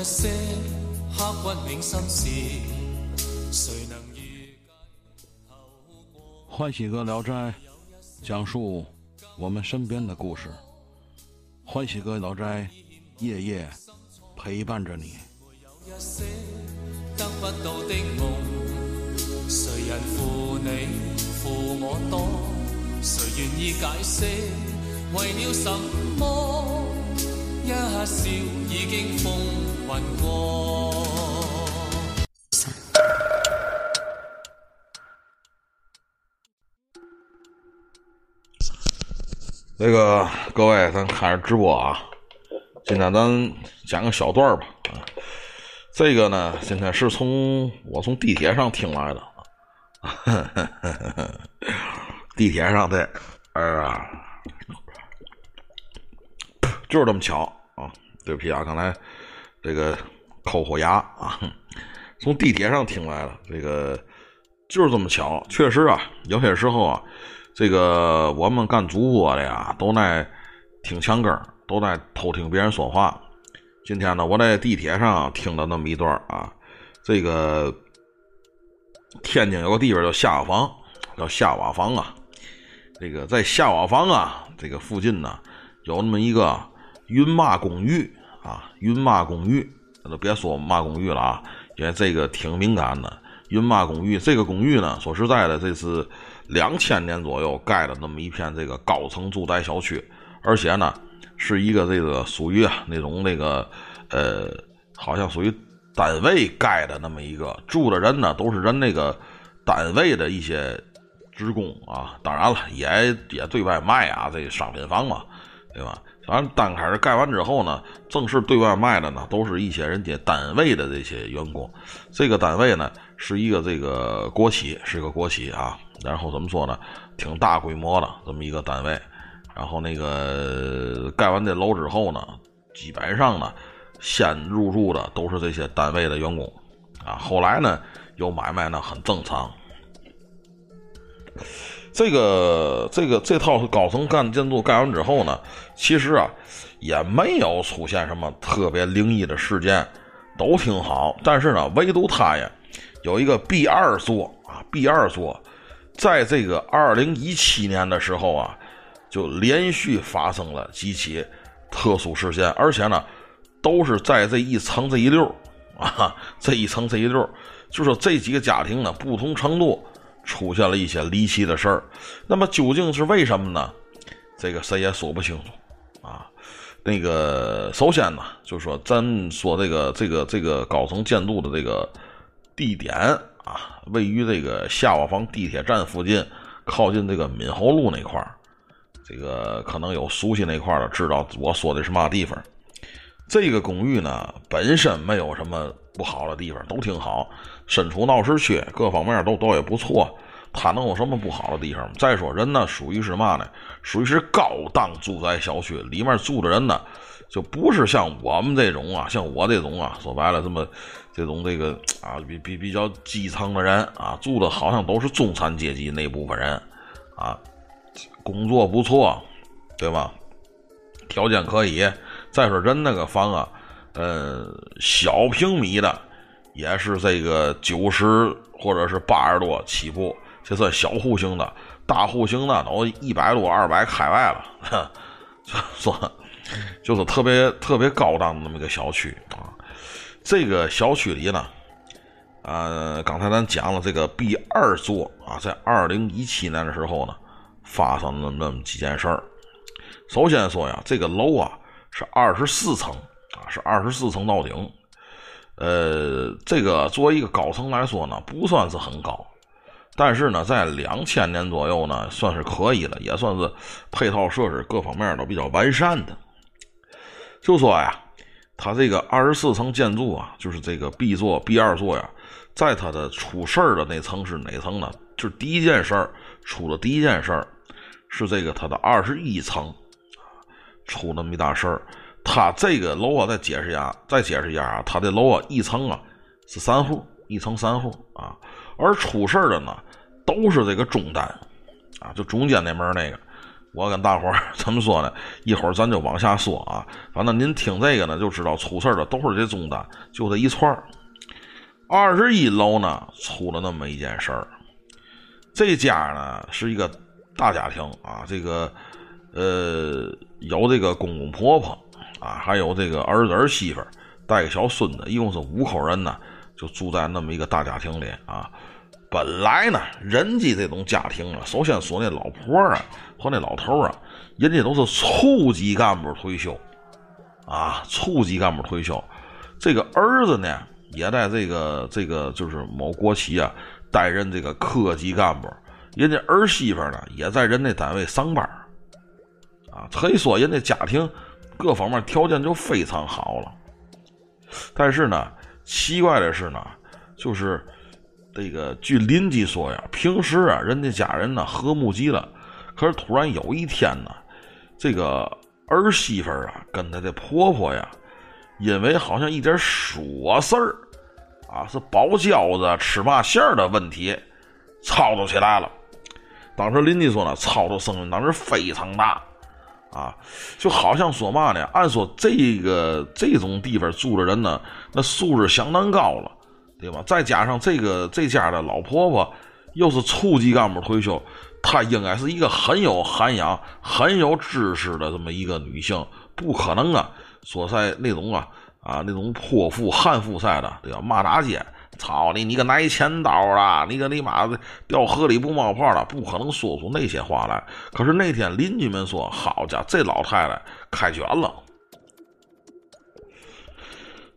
有一些刻骨铭心事，谁能预计后果？欢喜阁聊斋讲述我们身边的故事。欢喜阁聊斋夜夜陪伴着你。有一些得不到的梦，谁人负你负我多？谁愿意解释为了什么？一笑已经风云过。这个各位，咱开始直播啊！今天咱讲个小段吧。这个呢，今天是从我从地铁上听来的，地铁上的，啊，就是这么巧！对不起啊，刚才这个抠口牙啊，从地铁上听来的，这个就是这么巧，确实啊，有些时候啊。这个我们干主播的呀，都在听墙根都在偷听别人说话。今天呢，我在地铁上听了那么一段啊。这个天津有个地方叫下瓦房，叫下瓦房啊。这个在下瓦房啊，这个附近呢，有那么一个 云马公寓啊，云马公寓，那就别说马公寓了啊，因为这个挺敏感的。云马公寓这个公寓呢，说实在的，这是。两千年左右盖的那么一片这个高层住宅小区，而且呢是一个这个属于啊那种那个呃，好像属于单位盖的那么一个住的人呢，都是人那个单位的一些职工啊。当然了，也也对外卖啊，这商品房嘛，对吧？反正刚开始盖完之后呢，正式对外卖的呢，都是一些人家单位的这些员工。这个单位呢是一个这个国企，是个国企啊。然后怎么说呢？挺大规模的这么一个单位。然后那个盖完这楼之后呢，基本上呢，先入住的都是这些单位的员工啊。后来呢，有买卖呢，很正常。这个这个这套高层干建筑盖完之后呢，其实啊，也没有出现什么特别灵异的事件，都挺好。但是呢，唯独它呀，有一个 B 二座啊，B 二座。在这个二零一七年的时候啊，就连续发生了几起特殊事件，而且呢，都是在这一层这一溜啊，这一层这一溜就说这几个家庭呢，不同程度出现了一些离奇的事儿。那么究竟是为什么呢？这个谁也说不清楚啊。那个首先呢，就说咱说这个这个这个高层建筑的这个地点。啊，位于这个下瓦房地铁站附近，靠近这个闽侯路那块儿，这个可能有熟悉那块儿的，知道我说的是嘛地方。这个公寓呢，本身没有什么不好的地方，都挺好，身处闹市区，各方面都都也不错。它能有什么不好的地方？再说人呢，属于是嘛呢？属于是高档住宅小区，里面住的人呢，就不是像我们这种啊，像我这种啊，说白了这么。这种这个啊，比比比较基层的人啊，住的好像都是中产阶级那部分人，啊，工作不错，对吧？条件可以。再说人那个房啊，呃，小平米的也是这个九十或者是八十多起步，这算小户型的。大户型的都一百多、二百开外了，说 就是特别特别高档的那么个小区啊。这个小区里呢，呃，刚才咱讲了这个 B 二座啊，在二零一七年的时候呢，发生了那么几件事儿。首先说呀，这个楼啊是二十四层啊，是二十四层到顶。呃，这个作为一个高层来说呢，不算是很高，但是呢，在两千年左右呢，算是可以了，也算是配套设施各方面都比较完善的。就说呀。它这个二十四层建筑啊，就是这个 B 座、B 二座呀，在它的出事儿的那层是哪层呢？就是第一件事儿出的第一件事儿是这个它的二十一层出那么一大事儿。他这个楼啊，再解释一下，再解释一下啊，他的楼啊，一层啊是三户，一层三户啊，而出事儿的呢都是这个中单啊，就中间那门那个，我跟大伙儿怎么说呢？一会儿咱就往下说啊。反正您听这个呢，就知道出事儿的都是这中单，就这一串儿。二十一楼呢，出了那么一件事儿。这家呢是一个大家庭啊，这个呃有这个公公婆婆啊，还有这个儿子儿媳妇带个小孙子，一共是五口人呢，就住在那么一个大家庭里啊。本来呢，人家这种家庭啊，首先说那老婆啊和那老头啊，人家都是处级干部退休，啊，处级干部退休。这个儿子呢，也在这个这个就是某国企啊担任这个科级干部，人家儿媳妇呢也在人家单位上班，啊，可以说人家家庭各方面条件就非常好了。但是呢，奇怪的是呢，就是。这个据邻居说呀，平时啊，人家家人呢和睦极了。可是突然有一天呢，这个儿媳妇啊跟她的婆婆呀，因为好像一点琐事儿啊，是包饺子吃嘛馅儿的问题，吵吵起来了。当时邻居说呢，吵吵声音当时非常大啊，就好像说嘛呢，按说这个这种地方住的人呢，那素质相当高了。对吧？再加上这个这家的老婆婆又是处级干部退休，她应该是一个很有涵养、很有知识的这么一个女性，不可能啊，说在那种啊啊那种泼妇悍妇似的，对吧？骂大街，操你，你个拿钱刀了，你个你妈的掉河里不冒泡了，不可能说出那些话来。可是那天邻居们说，好家伙，这老太太开卷了。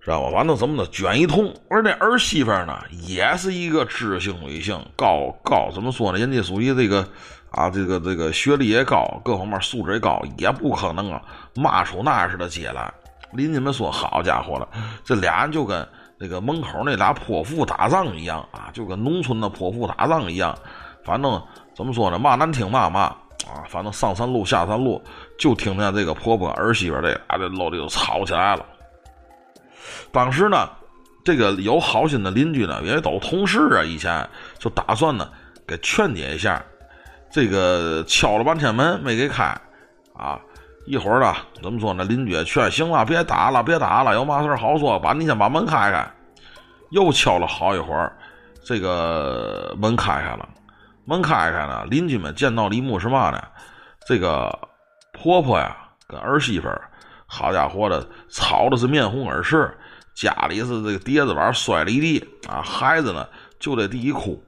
知道吧？完了怎么的卷一通，而那儿媳妇呢，也是一个知性女性，高高怎么说呢？人家属于这个啊，这个这个学历也高，各方面素质也高，也不可能啊骂出那样似的街来。邻居们说：“好家伙了，这俩人就跟那个门口那俩泼妇打仗一样啊，就跟农村的泼妇打仗一样。反正怎么说呢？骂难听骂骂啊，反正上山路下山路，就听见这个婆婆儿媳妇这俩这楼里就吵起来了。”当时呢，这个有好心的邻居呢，因为都同事啊，以前就打算呢给劝解一下。这个敲了半天门没给开，啊，一会儿呢，怎么说呢？邻居劝行了，别打了，别打了，有嘛事好说，把你先把门开开。又敲了好一会儿，这个门开开了，门开开呢，邻居们见到了一幕是嘛呢？这个婆婆呀跟儿媳妇儿，好家伙的，吵的是面红耳赤。家里是这个碟子碗摔了一地啊，孩子呢就在地一哭，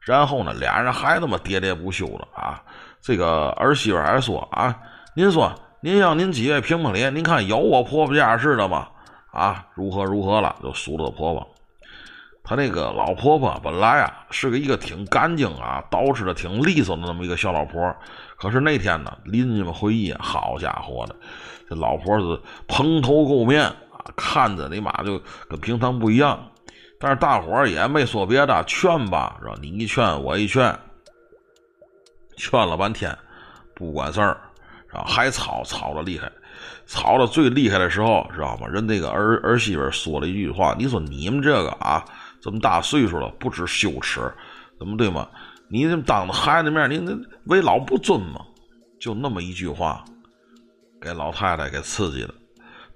然后呢俩人还那么喋喋不休了啊。这个儿媳妇还说啊，您说您让您几位评评理，您看有我婆婆家似的吗？啊，如何如何了，就数落婆婆。她那个老婆婆本来啊是个一个挺干净啊，捯饬的挺利索的那么一个小老婆，可是那天呢，邻居们回忆，好家伙的，这老婆是蓬头垢面啊。看着你妈就跟平常不一样，但是大伙儿也没说别的，劝吧，是吧？你一劝我一劝，劝了半天不管事儿，是吧？还吵吵的厉害，吵的最厉害的时候，知道吗？人那个儿儿媳妇说了一句话：“你说你们这个啊，这么大岁数了，不知羞耻，怎么对吗？你当着孩子面，你那为老不尊吗？”就那么一句话，给老太太给刺激了。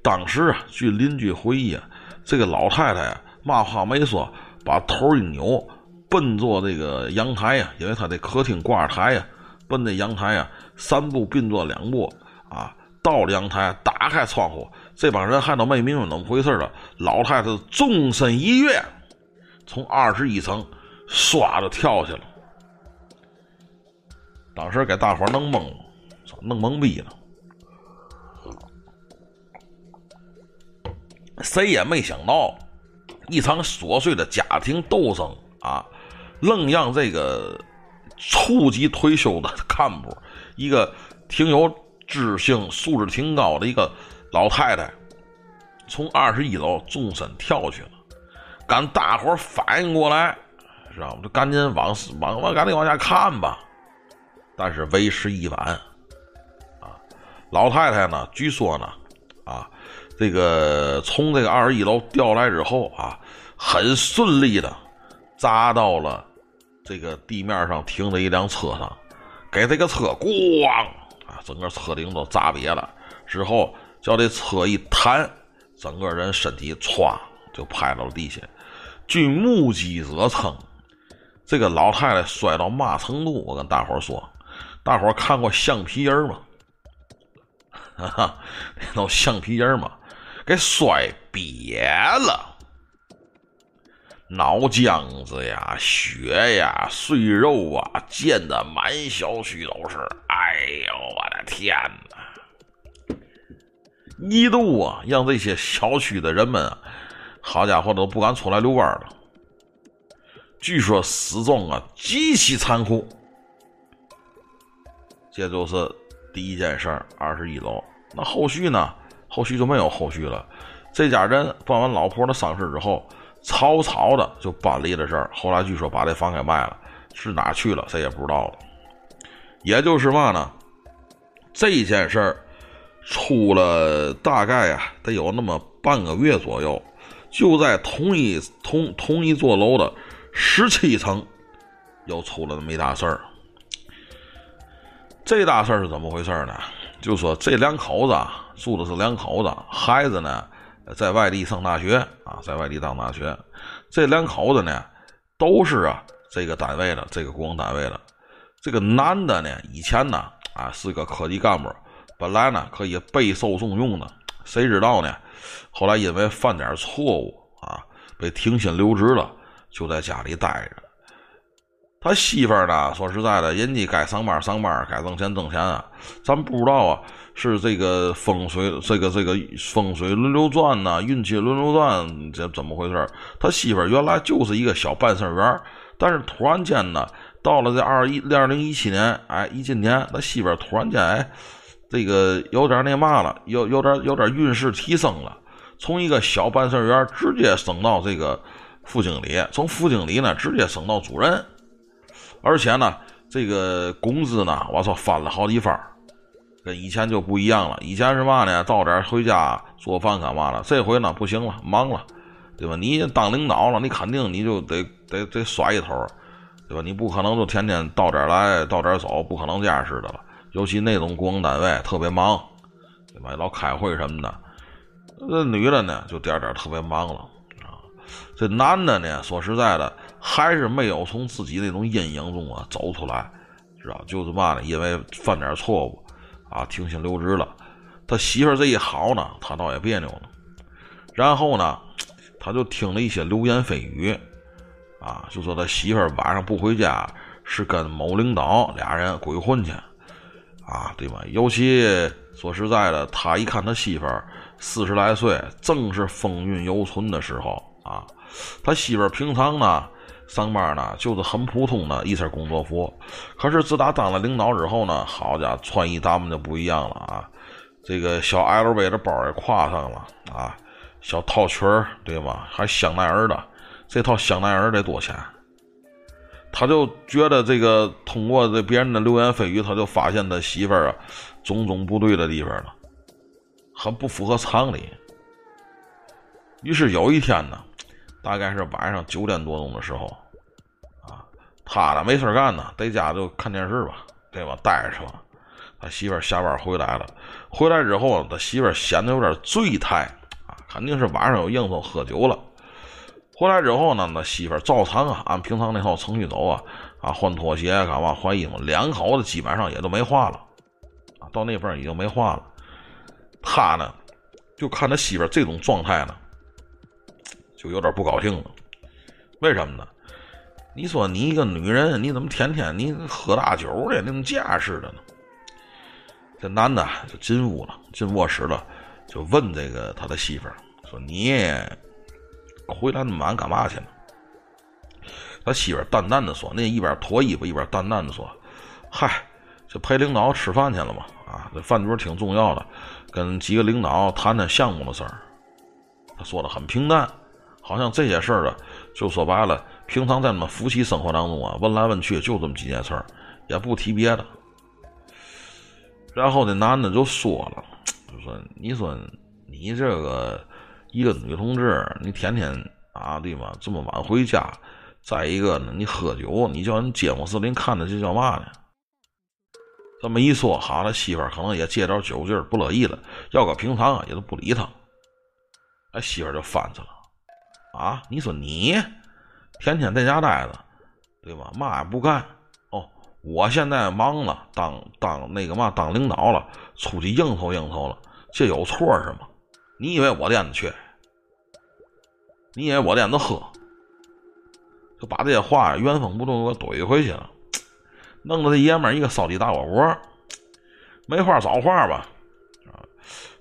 当时啊，据邻居回忆啊，这个老太太啊，嘛话没说，把头一扭，奔坐这个阳台呀，因为她这客厅挂着台呀，奔那阳台啊，三步并作两步啊，到了阳台，打开窗户，这帮人还都没明白怎么回事了。老太太纵身一跃，从二十一层唰就跳下了，当时给大伙弄懵了，弄懵逼了。谁也没想到，一场琐碎的家庭斗争啊，愣让这个初级退休的干部，一个挺有知性、素质挺高的一个老太太，从二十一楼纵身跳去了。赶大伙反应过来，知道吗？就赶紧往往往赶紧往下看吧。但是为时已晚啊！老太太呢，据说呢，啊。这个从这个二十一楼掉来之后啊，很顺利的砸到了这个地面上停着一辆车上，给这个车咣啊整个车顶都砸瘪了。之后叫这车一弹，整个人身体歘就拍到了地下。据目击者称，这个老太太摔到嘛程度？我跟大伙说，大伙看过橡皮人吗？哈哈，那都橡皮人吗？给摔瘪了，脑浆子呀、血呀、碎肉啊，溅得满小区都是。哎呦，我的天哪！一度啊，让这些小区的人们，好家伙，都不敢出来遛弯了。据说死状啊极其残酷。这就是第一件事儿，二十一楼。那后续呢？后续就没有后续了。这家人办完老婆的丧事之后，草草的就搬离了这儿。后来据说把这房给卖了，是哪去了，谁也不知道了。也就是嘛呢，这件事儿出了大概呀，得有那么半个月左右，就在同一同同一座楼的十七层，又出了那么一大事儿。这大事儿是怎么回事呢？就说这两口子住的是两口子，孩子呢在外地上大学啊，在外地上大学。这两口子呢都是啊这个单位的，这个工单位的。这个男的呢以前呢啊是个科级干部，本来呢可以备受重用的，谁知道呢？后来因为犯点错误啊，被停薪留职了，就在家里待着。他媳妇儿呢？说实在的，人家该上班上班，该挣钱挣钱啊。咱不知道啊，是这个风水，这个这个风水轮流转呐，运气轮流转，这怎么回事？他媳妇儿原来就是一个小办事员，但是突然间呢，到了这二一二零一七年，哎，一今年，他媳妇儿突然间哎，这个有点那嘛了，有有点有点运势提升了，从一个小办事员直接升到这个副经理，从副经理呢直接升到主任。而且呢，这个工资呢，我操，翻了好几番跟以前就不一样了。以前是嘛呢？到点回家做饭干嘛了？这回呢，不行了，忙了，对吧？你当领导了，你肯定你就得得得甩一头，对吧？你不可能就天天到这儿来到这儿走，不可能这样式的了。尤其那种公单位特别忙，对吧？老开会什么的。这女的呢，就点点特别忙了啊。这男的呢，说实在的。还是没有从自己那种阴影中啊走出来，知道就是嘛呢？因为犯点错误啊，停薪留职了。他媳妇这一好呢，他倒也别扭了。然后呢，他就听了一些流言蜚语啊，就说他媳妇晚上不回家是跟某领导俩人鬼混去啊，对吧？尤其说实在的，他一看他媳妇四十来岁，正是风韵犹存的时候啊。他媳妇平常呢。上班呢，就是很普通的一身工作服。可是自打当了领导之后呢，好家伙，穿衣打扮就不一样了啊！这个小 LV 的包也挎上了啊，小套裙儿对吗？还香奈儿的，这套香奈儿得多钱？他就觉得这个通过这别人的流言蜚语，他就发现他媳妇儿啊种种不对的地方了，很不符合常理。于是有一天呢，大概是晚上九点多钟的时候。啊他呢没事干呢，在家就看电视吧，对吧？待着吧。他媳妇下班回来了，回来之后，他媳妇显得有点醉态啊，肯定是晚上有应酬喝酒了。回来之后呢，那媳妇照常啊，按平常那套程序走啊，啊，换拖鞋干嘛？换衣服，两口子基本上也都没话了啊，到那份已经没话了。他呢，就看他媳妇这种状态呢，就有点不高兴了。为什么呢？你说你一个女人，你怎么天天你喝大酒的那种架势的呢？这男的就进屋了，进卧室了，就问这个他的媳妇儿说：“你回来那么晚干嘛去了？”他媳妇儿淡淡的说：“那一边脱衣服一边淡淡的说，嗨，就陪领导吃饭去了嘛。啊，这饭局挺重要的，跟几个领导谈谈项目的事儿。”他说的很平淡，好像这些事儿啊，就说白了。平常在他们夫妻生活当中啊，问来问去就这么几件事儿，也不提别的。然后那男的就说了，就说：“你说你这个一个女同志，你天天啊，对吗？这么晚回家，再一个呢，你喝酒，你叫人街坊四邻看着这叫嘛呢？这么一说，好了，媳妇儿可能也借着酒劲儿不乐意了，要搁平常啊也都不理他。哎，媳妇儿就翻去了。啊，你说你天天在家待着，对吧？嘛也不干。哦，我现在忙了，当当那个嘛，当领导了，出去应酬应酬了，这有错是吗？你以为我店子去？你以为我店子喝？就把这些话原封不动给我怼回去了，弄得这爷们一个烧鸡大窝窝，没话找话吧？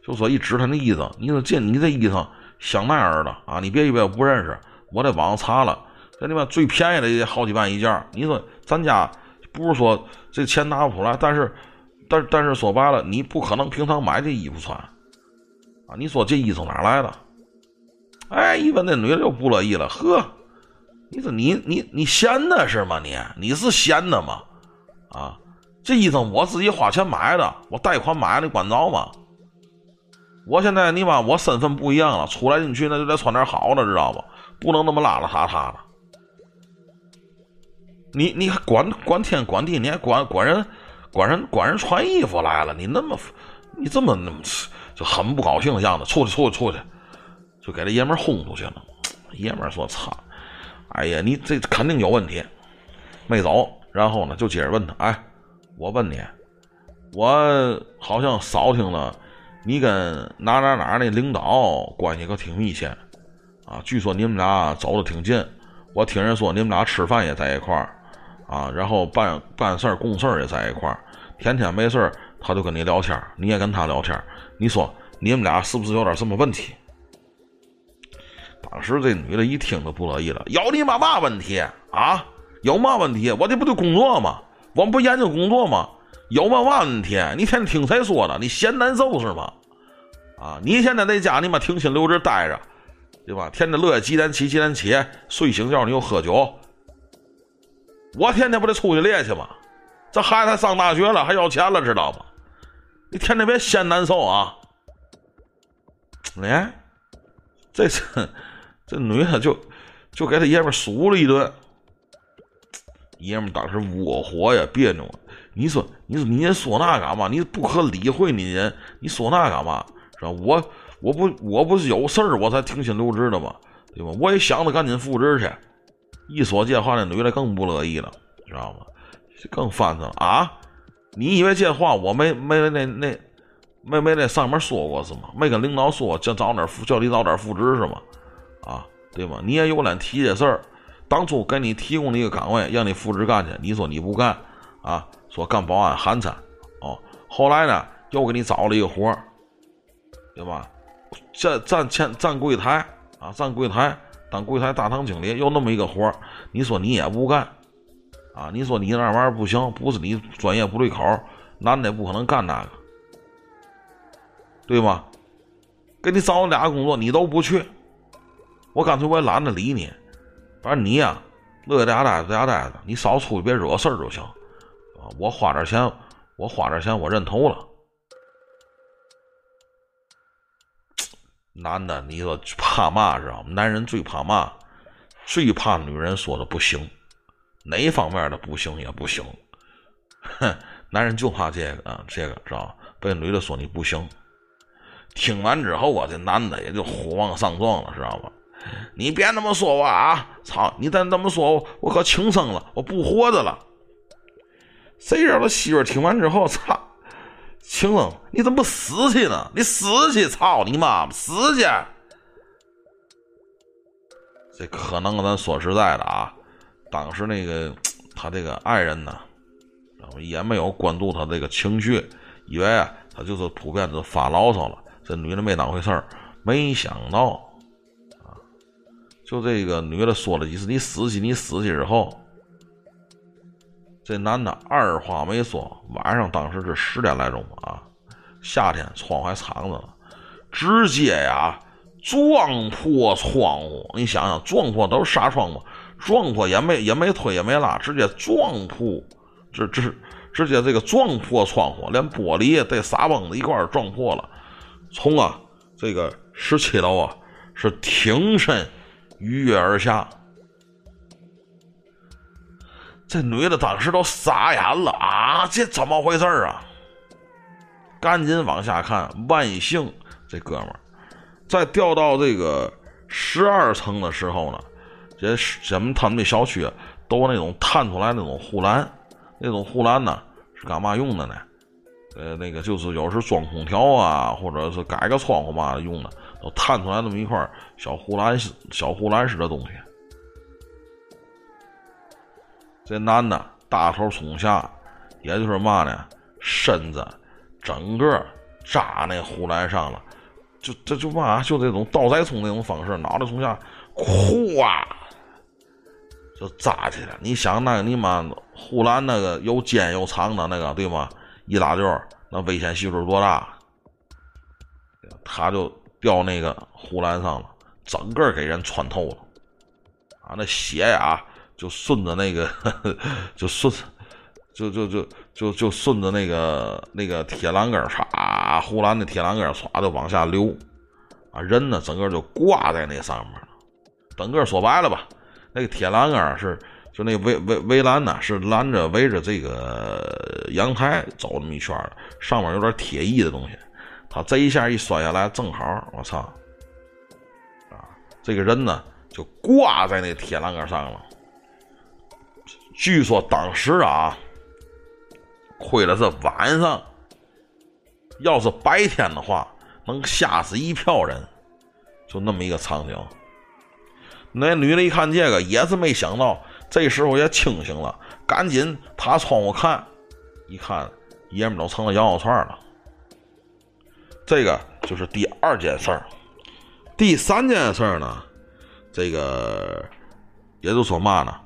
就说一指他那意思，你说这你这衣裳。香奈儿的啊，你别以为我不认识，我在网上查了，这里面最便宜的也好几万一件。你说咱家不是说这钱拿不出来，但是，但但是说白了，你不可能平常买这衣服穿啊。你说这衣裳哪来的？哎，一问那女的就不乐意了，呵，你说你你你闲的是吗？你你是闲的吗？啊，这衣裳我自己花钱买的，我贷款买的，管着吗？我现在你妈，我身份不一样了，出来进去那就得穿点好的，知道不？不能那么邋邋遢遢的。你你还管管天管地，你还管管人管人管人穿衣服来了，你那么你这么那么就很不高兴的样子，出去出去出去，就给这爷们轰出去了。爷们说：“操，哎呀，你这肯定有问题。”没走，然后呢就接着问他：“哎，我问你，我好像少听了。”你跟哪哪哪那领导关系可挺密切，啊，据说你们俩走的挺近。我听人说你们俩吃饭也在一块儿，啊，然后办办事儿、共事儿也在一块儿，天天没事儿他就跟你聊天，你也跟他聊天。你说你们俩是不是有点什么问题？当时这女的一听就不乐意了，有你妈嘛问题啊？有嘛问题？我这不就工作吗？我们不研究工作吗？有嘛问题？你天天听谁说的？你嫌难受是吗？啊！你现在在家，你妈停薪留职待着，对吧？天天乐几点起几点起，睡醒觉你又喝酒。我天天不得出去练去吗？这孩子上大学了，还要钱了，知道吗？你天天别嫌难受啊！哎，这这这女的就就给他爷们数了一顿，爷们当时窝火呀，别扭。你说，你说，你说那干嘛？你不可理会你人，你说那干嘛？是吧？我我不我不是有事儿我才停薪留职的吗？对吧？我也想着赶紧复职去。一说这话，那女的更不乐意了，知道吗？更翻腾了啊！你以为这话我没没那那没没在上面说过是吗？没跟领导说叫早点复叫你早点复职是吗？啊，对吗？你也有脸提这事儿？当初给你提供的一个岗位让你复职干去，你说你不干啊？说干保安寒碜，哦，后来呢又给你找了一个活儿，对吧？站站前站柜台啊，站柜台当柜台大堂经理，又那么一个活儿，你说你也不干啊？你说你那玩意儿不行，不是你专业不对口，男的也不可能干那个，对吗？给你找俩工作，你都不去，我干脆我也懒得理你，反正你呀乐意在家待着在家待着，你少出去别惹事儿就行。我花点钱，我花点钱，我认头了。男的，你说怕嘛？知道吗？男人最怕嘛？最怕女人说的不行，哪方面的不行也不行。哼，男人就怕这个啊，这个知道吧？被女的说你不行，听完之后啊，这男的也就火往上撞了，知道吧？你别那么说我啊！操，你再那么说我，我可轻生了，我不活着了。谁知道他媳妇听完之后，操！青龙，你怎么不死去呢？你死去！操你妈！死去！这可能咱说实在的啊，当时那个他这个爱人呢，也没有关注他这个情绪，以为啊他就是普遍的发牢骚了。这女的没当回事儿，没想到啊，就这个女的说了几次“你死去，你死去”之后。这男的二话没说，晚上当时是十点来钟啊，夏天窗户还敞着呢，直接呀撞破窗户。你想想，撞破都是纱窗嘛，撞破也没也没推也没拉，直接撞破，这这直接这个撞破窗户，连玻璃带纱崩子一块撞破了，从啊这个十七楼啊是挺身一跃而下。这女的当时都傻眼了啊！这怎么回事啊？赶紧往下看，万幸这哥们儿在掉到这个十二层的时候呢，这咱们他们这小区都那种探出来那种护栏，那种护栏呢是干嘛用的呢？呃，那个就是有时装空调啊，或者是改个窗户嘛用的，都探出来那么一块小护栏、小护栏似的东西。这男的大头冲下，也就是嘛呢，身子整个扎那护栏上了，就这就嘛，就这种倒栽葱那种方式，脑袋冲下，咵就扎起来。你想那个你妈护栏那个又尖又长的那个，对吗？一拉溜，那危险系数多大？他就掉那个护栏上了，整个给人穿透了，啊，那血呀！就顺着那个，就顺，就就就就就顺着那个那个铁栏杆唰，护栏的铁栏杆唰就往下流，啊，人呢整个就挂在那上面了。整个说白了吧，那个铁栏杆是就那围围围栏呢，是拦着围着这个阳台走那么一圈的，上面有点铁艺的东西。他这一下一摔下来，正好，我操，啊，这个人呢就挂在那铁栏杆上了。据说当时啊，亏了是晚上，要是白天的话，能吓死一票人。就那么一个场景。那女的一看这个，也是没想到，这时候也清醒了，赶紧爬窗户看，一看爷们都成了羊肉串了。这个就是第二件事儿。第三件事儿呢，这个也就说嘛呢。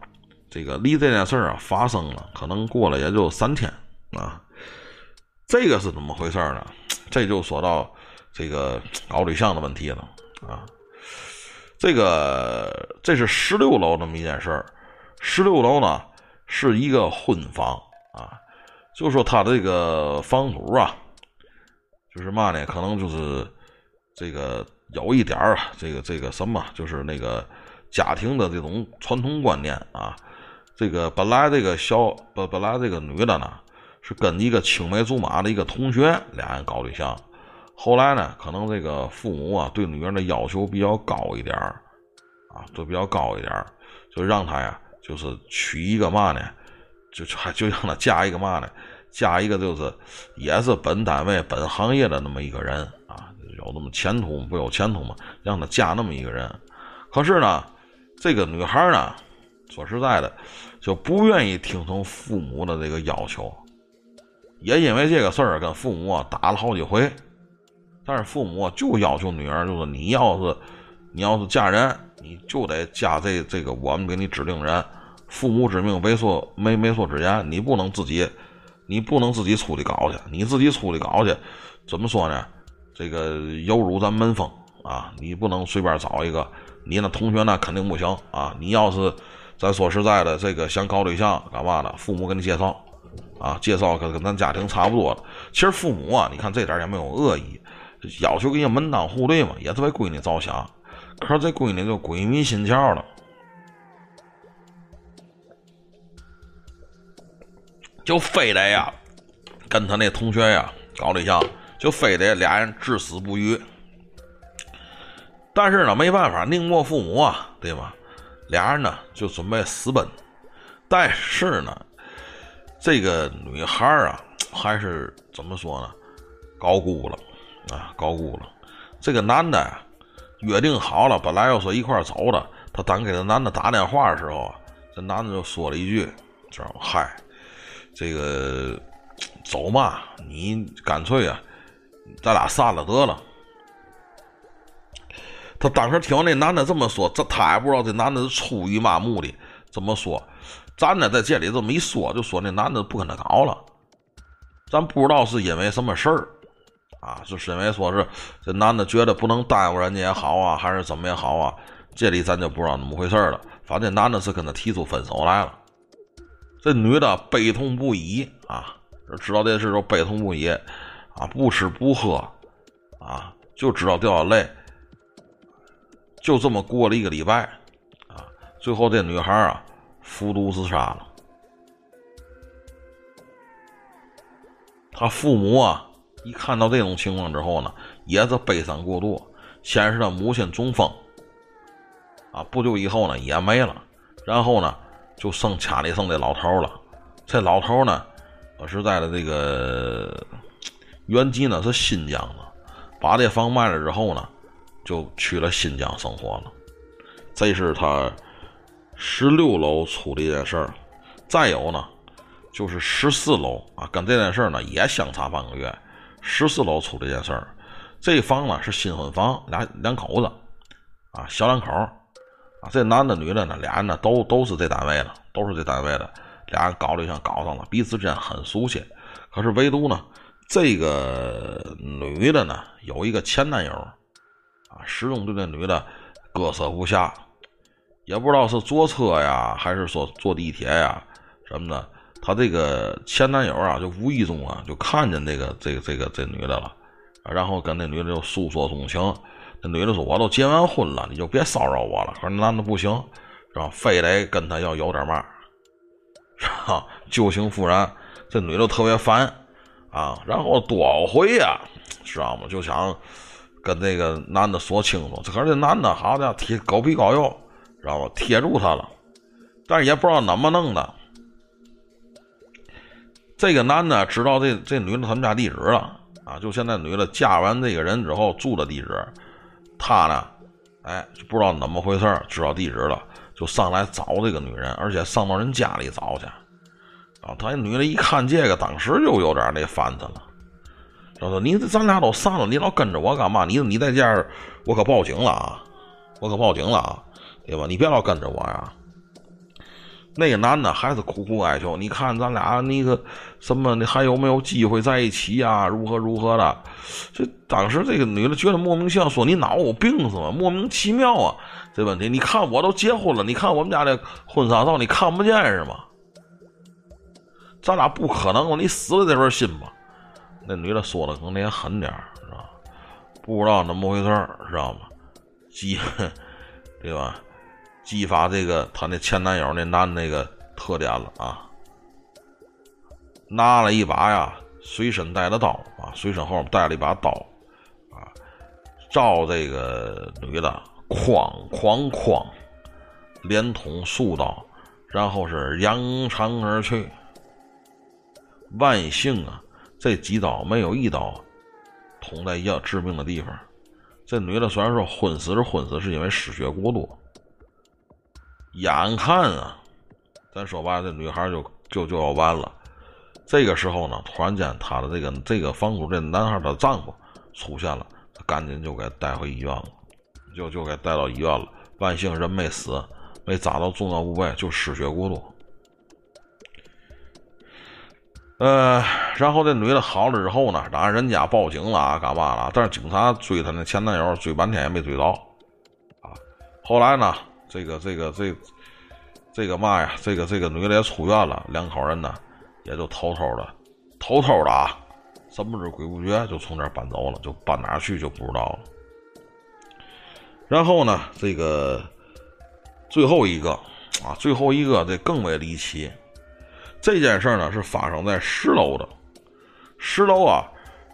这个离这件事儿啊发生了，可能过了也就三天啊。这个是怎么回事呢？这就说到这个搞对象的问题了啊。这个这是十六楼那么一件事儿。十六楼呢是一个婚房啊，就说他这个房主啊，就是嘛呢，可能就是这个有一点儿啊，这个这个什么，就是那个家庭的这种传统观念啊。这个本来这个小本本来这个女的呢，是跟一个青梅竹马的一个同学俩人搞对象，后来呢，可能这个父母啊对女人的要求比较高一点儿，啊，都比较高一点儿，就让她呀，就是娶一个嘛呢，就还就让她嫁一个嘛呢，嫁一个就是也是本单位本行业的那么一个人啊，有那么前途不有前途嘛，让她嫁那么一个人，可是呢，这个女孩呢。说实在的，就不愿意听从父母的这个要求，也因为这个事儿跟父母啊打了好几回。但是父母就要求女儿，就是你要是你要是嫁人，你就得嫁这这个我们给你指定人。父母之命，媒妁媒媒妁之言，你不能自己，你不能自己出去搞去。你自己出去搞去，怎么说呢？这个有辱咱门风啊！你不能随便找一个，你那同学那肯定不行啊！你要是。咱说实在的，这个想搞对象干嘛的？父母给你介绍，啊，介绍跟跟咱家庭差不多。其实父母啊，你看这点也没有恶意，要求给你门当户对嘛，也是为闺女着想。可是这闺女就鬼迷心窍了，就非得呀跟他那同学呀搞对象，就非得俩人至死不渝。但是呢，没办法，宁莫父母啊，对吗？俩人呢就准备私奔，但是呢，这个女孩啊还是怎么说呢？高估了啊，高估了。这个男的约定好了，本来要说一块走的，他当给这男的打电话的时候啊，这男的就说了一句：“知道吗？嗨，这个走嘛，你干脆啊，咱俩散了得了。”他当时听那男的这么说，这他也不知道这男的是出于嘛目的这么说。咱呢在这里这么一说，就说那男的不跟他搞了。咱不知道是因为什么事儿啊，就是因为说是这男的觉得不能耽误人家也好啊，还是怎么也好啊。这里咱就不知道怎么回事了。反正男的是跟他提出分手来了。这女的悲痛不已啊，知道这事就悲痛不已啊，不吃不喝啊，就知道掉眼泪。就这么过了一个礼拜，啊，最后这女孩啊，服毒自杀了。他父母啊，一看到这种情况之后呢，也是悲伤过度，先是他母亲中风，啊，不久以后呢也没了，然后呢，就剩家里剩这老头了。这老头呢，说实在的，这个原籍呢是新疆的，把这房卖了之后呢。就去了新疆生活了。这是他十六楼出的一件事儿。再有呢，就是十四楼啊，跟这件事儿呢也相差半个月。十四楼出这件事儿。这房呢是新婚房，俩两口子，啊，小两口啊，这男的女的呢，俩人呢都都是这单位的，都是这单位的，俩人搞对象搞上了，彼此之间很熟悉。可是唯独呢，这个女的呢有一个前男友，始终对这女的割舍不下，也不知道是坐车呀，还是说坐地铁呀什么的，他这个前男友啊，就无意中啊就看见这个这个这个这女的了。然后跟那女的就诉说衷情，那女的说：“我都结完婚了，你就别骚扰我了。”可是男的不行，是吧？非得跟他要有点嘛，是吧？旧情复燃，这女的特别烦啊。然后多回呀，知道吗？就想跟这个男的说清楚。可是这男的好家伙，贴狗皮膏药，知道吧？贴住他了，但是也不知道怎么弄的。这个男的知道这这女的他们家地址了。啊，就现在女的嫁完这个人之后住的地址，他呢，哎，就不知道怎么回事知道地址了，就上来找这个女人，而且上到人家里找去。啊，他那女的一看这个，当时就有点那烦他了，就说：“你咱俩都散了，你老跟着我干嘛？你你在家，我可报警了啊！我可报警了啊！对吧？你别老跟着我呀。”那个男的还是苦苦哀求，你看咱俩那个什么，你还有没有机会在一起呀？如何如何的？这当时这个女的觉得莫名其妙，说你脑有病是吗？莫名其妙啊！这问题，你看我都结婚了，你看我们家的婚纱照，你看不见是吗？咱俩不可能，你死了这份心吧？那女的说的可能也狠点儿是吧？不知道怎么回事儿知道吗？激，对吧？激发这个他那前男友那男那个特点了啊！拿了一把呀，随身带的刀啊，随身后面带了一把刀啊，照这个女的哐哐哐，连捅数刀，然后是扬长而去。万幸啊，这几刀没有一刀捅在要致命的地方。这女的虽然说昏死是昏死，是因为失血过多。眼看啊，咱说白了，这女孩就就就要完了。这个时候呢，突然间，她的这个这个房主这男孩的丈夫出现了，赶紧就给带回医院了，就就给带到医院了。万幸人没死，没扎到重要部位，就失血过多。呃，然后这女的好了之后呢，让人家报警了啊，干嘛了？但是警察追她那前男友，追半天也没追到。啊，后来呢？这个这个这这个嘛呀，这个这个女的也出院了，两口人呢也就偷偷的偷偷的啊，神不知鬼不觉就从这儿搬走了，就搬哪去就不知道了。然后呢，这个最后一个啊，最后一个这更为离奇。这件事呢是发生在十楼的，十楼啊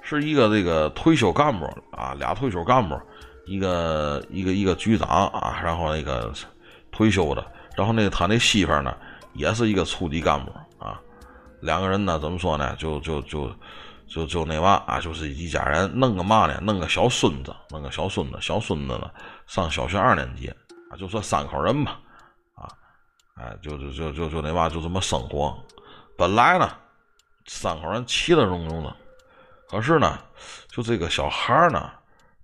是一个这个退休干部啊，俩退休干部。一个一个一个局长啊，然后那个退休的，然后那个他那媳妇呢，也是一个处级干部啊，两个人呢，怎么说呢？就就就就就那嘛啊，就是一家人，弄个嘛呢？弄个小孙子，弄个小孙子，小孙子呢上小学二年级啊，就说三口人吧，啊，哎，就就就就就那嘛，就这么生活。本来呢，三口人其乐融融的，可是呢，就这个小孩呢。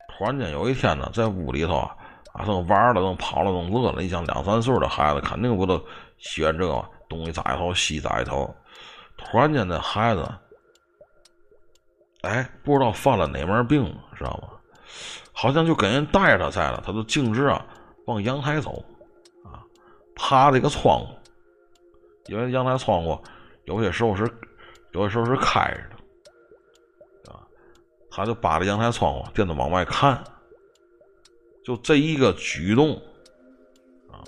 突然间有一天呢，在屋里头啊，啊正玩了，正跑了，正乐了。你想两三岁的孩子，肯定不都喜欢这个东西扎一头，西扎一头。突然间，这孩子，哎，不知道犯了哪门病，知道吗？好像就跟人带着他在了，他就径直啊往阳台走，啊，爬这个窗户，因为阳台窗户有些时候是，有些时候是开着的。啊他就扒着阳台窗户，惦着往外看。就这一个举动，啊，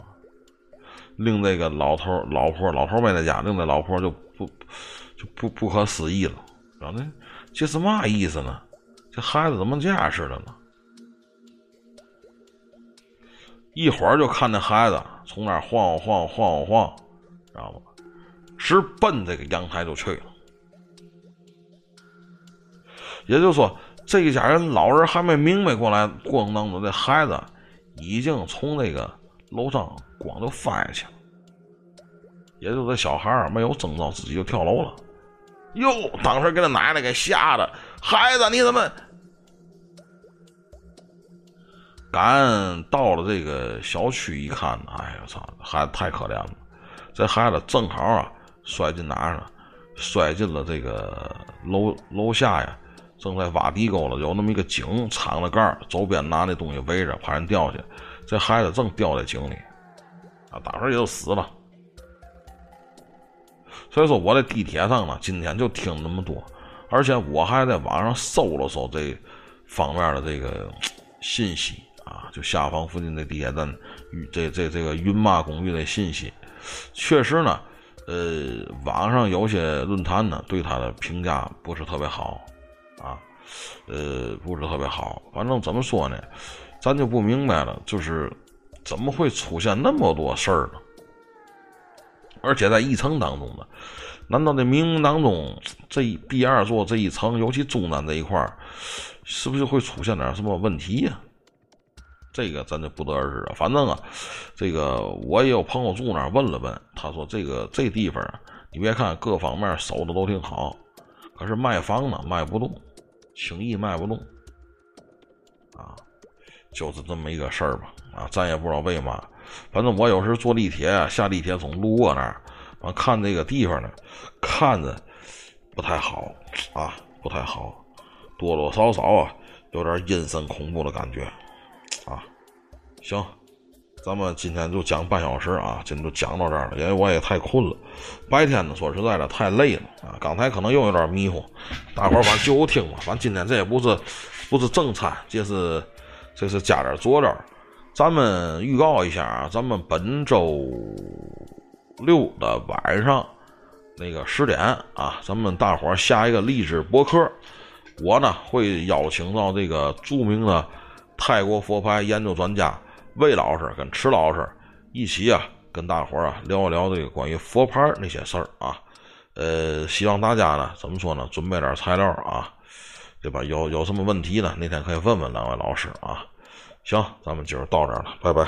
令这个老头、老婆、老头没在家，令这老婆就不就不不可思议了，然后呢，这是嘛意思呢？这孩子怎么这样似的呢？一会儿就看那孩子从那儿晃晃晃晃晃，知道吗？直奔这个阳台就去了。也就是说，这一家人老人还没明白过来，过程当中，这孩子已经从那个楼上咣就翻下去了。也就这小孩没有征兆，自己就跳楼了。哟，当时给他奶奶给吓的，孩子你怎么？赶到了这个小区一看，哎呀，操，孩子太可怜了。这孩子正好啊，摔进哪儿了？摔进了这个楼楼下呀，正在挖地沟了，有那么一个井，敞着盖儿，周边拿那东西围着，怕人掉下去。这孩子正掉在井里，啊，当时也就死了。所以说，我在地铁上呢，今天就听那么多，而且我还在网上搜了搜这方面的这个信息啊，就下方附近的地铁站这这这个云马公寓的信息，确实呢，呃，网上有些论坛呢对他的评价不是特别好啊，呃，不是特别好。反正怎么说呢，咱就不明白了，就是怎么会出现那么多事儿呢？而且在一层当中呢，难道这冥冥当中这 B 二座这一层，尤其中南这一块儿，是不是会出现点什么问题呀？这个咱就不得而知了。反正啊，这个我也有朋友住那儿，问了问，他说这个这地方啊，你别看各方面守的都挺好，可是卖房呢卖不动，轻易卖不动，啊，就是这么一个事儿吧。啊，咱也不知道为嘛。反正我有时坐地铁下地铁总路过那儿，完看这个地方呢，看着不太好啊，不太好，多多少少啊，有点阴森恐怖的感觉。行，咱们今天就讲半小时啊，今天就讲到这儿了，因为我也太困了。白天呢，说实在的太累了啊。刚才可能又有点迷糊，大伙儿反正就听吧。反正今天这也不是不是正餐，这是这是加点佐料。咱们预告一下啊，咱们本周六的晚上那个十点啊，咱们大伙儿下一个励志博客，我呢会邀请到这个著名的泰国佛牌研究专家魏老师跟池老师一起啊，跟大伙儿啊聊一聊这个关于佛牌那些事儿啊。呃，希望大家呢怎么说呢，准备点材料啊，对吧？有有什么问题呢？那天可以问问两位老师啊。行，咱们今儿到这儿了，拜拜。